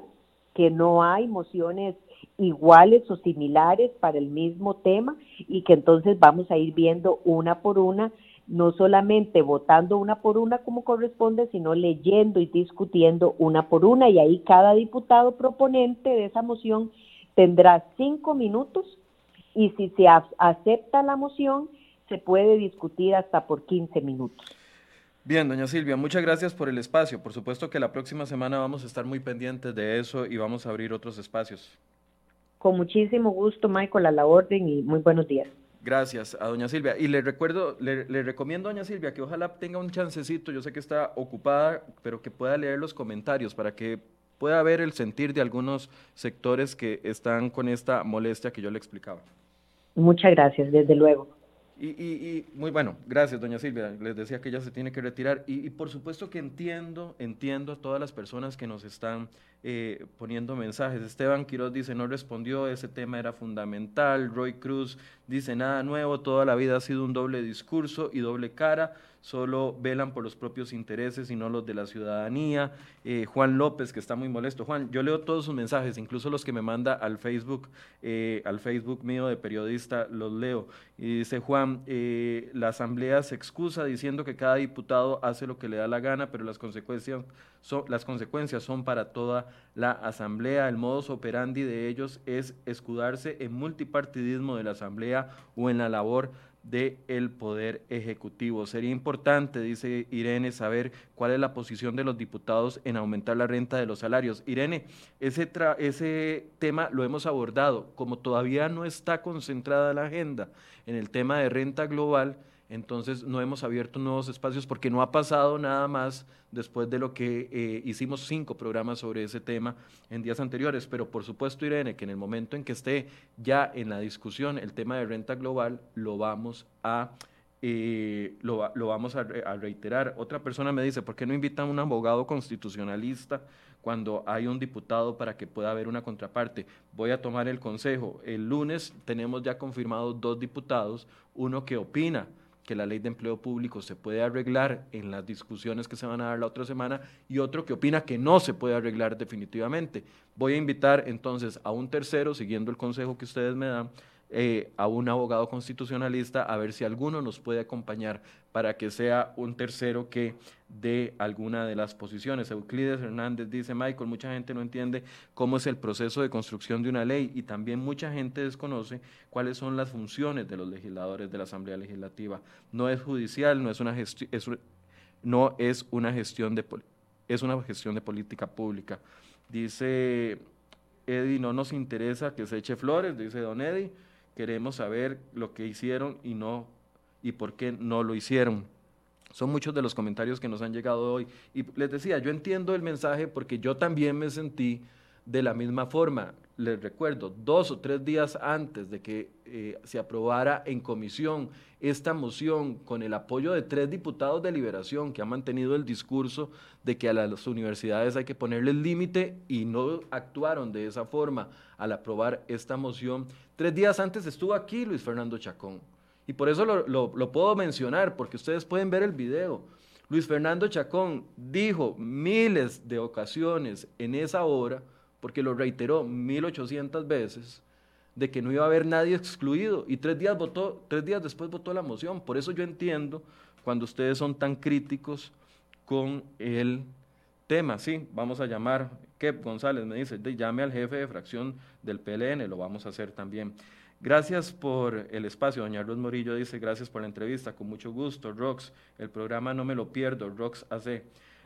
S2: que no hay mociones iguales o similares para el mismo tema y que entonces vamos a ir viendo una por una no solamente votando una por una como corresponde, sino leyendo y discutiendo una por una. Y ahí cada diputado proponente de esa moción tendrá cinco minutos y si se acepta la moción, se puede discutir hasta por 15 minutos.
S1: Bien, doña Silvia, muchas gracias por el espacio. Por supuesto que la próxima semana vamos a estar muy pendientes de eso y vamos a abrir otros espacios.
S2: Con muchísimo gusto, Michael, a la orden y muy buenos días.
S1: Gracias a doña Silvia. Y le recuerdo, le, recomiendo a doña Silvia que ojalá tenga un chancecito, yo sé que está ocupada, pero que pueda leer los comentarios para que pueda ver el sentir de algunos sectores que están con esta molestia que yo le explicaba.
S2: Muchas gracias, desde luego.
S1: Y, y, muy bueno, gracias, doña Silvia. Les decía que ella se tiene que retirar. Y, por supuesto que entiendo, entiendo a todas las personas que nos están eh, poniendo mensajes. Esteban Quiroz dice, no respondió, ese tema era fundamental. Roy Cruz dice, nada nuevo, toda la vida ha sido un doble discurso y doble cara solo velan por los propios intereses y no los de la ciudadanía. Eh, Juan López, que está muy molesto. Juan, yo leo todos sus mensajes, incluso los que me manda al Facebook, eh, al Facebook mío de periodista, los leo. Y dice Juan, eh, la Asamblea se excusa diciendo que cada diputado hace lo que le da la gana, pero las consecuencias son, las consecuencias son para toda la Asamblea. El modus operandi de ellos es escudarse en multipartidismo de la Asamblea o en la labor del Poder Ejecutivo. Sería importante, dice Irene, saber cuál es la posición de los diputados en aumentar la renta de los salarios. Irene, ese, ese tema lo hemos abordado. Como todavía no está concentrada la agenda en el tema de renta global, entonces no hemos abierto nuevos espacios porque no ha pasado nada más después de lo que eh, hicimos cinco programas sobre ese tema en días anteriores. Pero por supuesto, Irene, que en el momento en que esté ya en la discusión el tema de renta global, lo vamos a... Eh, lo, vamos a, reiterar. Otra persona me dice, ¿por qué no invitan a un abogado constitucionalista cuando hay un diputado para que pueda haber una contraparte? Voy a tomar el consejo. El lunes tenemos ya confirmados dos diputados, uno que opina que la ley de empleo público se puede arreglar en las discusiones que se van a dar la otra semana y otro que opina que no se puede arreglar definitivamente. Voy a invitar entonces a un tercero, siguiendo el consejo que ustedes me dan, eh, a un abogado constitucionalista a ver si alguno nos puede acompañar para que sea un tercero que dé alguna de las posiciones. Euclides Hernández dice, Michael, mucha gente no entiende cómo es el proceso de construcción de una ley y también mucha gente desconoce cuáles son las funciones de los legisladores de la Asamblea Legislativa. No es judicial, no es una gestión, no es una gestión de es una gestión de política pública. Dice Eddie, no nos interesa que se eche flores, dice Don Eddie queremos saber lo que hicieron y no y por qué no lo hicieron. Son muchos de los comentarios que nos han llegado hoy. Y les decía, yo entiendo el mensaje porque yo también me sentí de la misma forma. Les recuerdo, dos o tres días antes de que eh, se aprobara en comisión esta moción con el apoyo de tres diputados de liberación que han mantenido el discurso de que a las universidades hay que ponerle límite y no actuaron de esa forma al aprobar esta moción. Tres días antes estuvo aquí Luis Fernando Chacón. Y por eso lo, puedo mencionar, porque ustedes pueden ver el video. Luis Fernando Chacón dijo miles de ocasiones en esa hora, porque lo reiteró 1800 veces, de que no iba a haber nadie excluido y tres días votó, tres días después votó la moción. Por eso yo entiendo cuando ustedes son tan críticos con el tema. Sí, vamos a llamar, Kep González me dice, llame al jefe de fracción del PLN, lo vamos a hacer también. Gracias por el espacio. Doña Ruth Morillo dice, gracias por la entrevista, con mucho gusto. Rox, el programa no me lo pierdo, Rox hace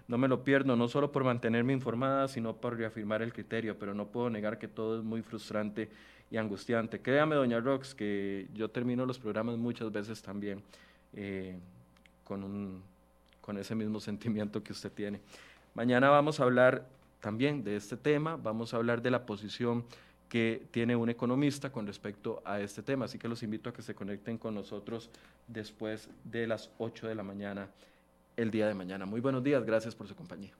S1: no me lo pierdo, no solo por mantenerme informada, sino por reafirmar el criterio, pero no puedo negar que todo es muy frustrante y angustiante. Créame, doña Rox, que yo termino los programas muchas veces también eh, con, un, con ese mismo <laughs> sentimiento que usted tiene. Mañana vamos a hablar también de este tema, vamos a hablar de la posición que tiene un economista con respecto a este tema, así que los invito a que se conecten con nosotros después de las 8 de la mañana el día de mañana. Muy buenos días, gracias por su compañía.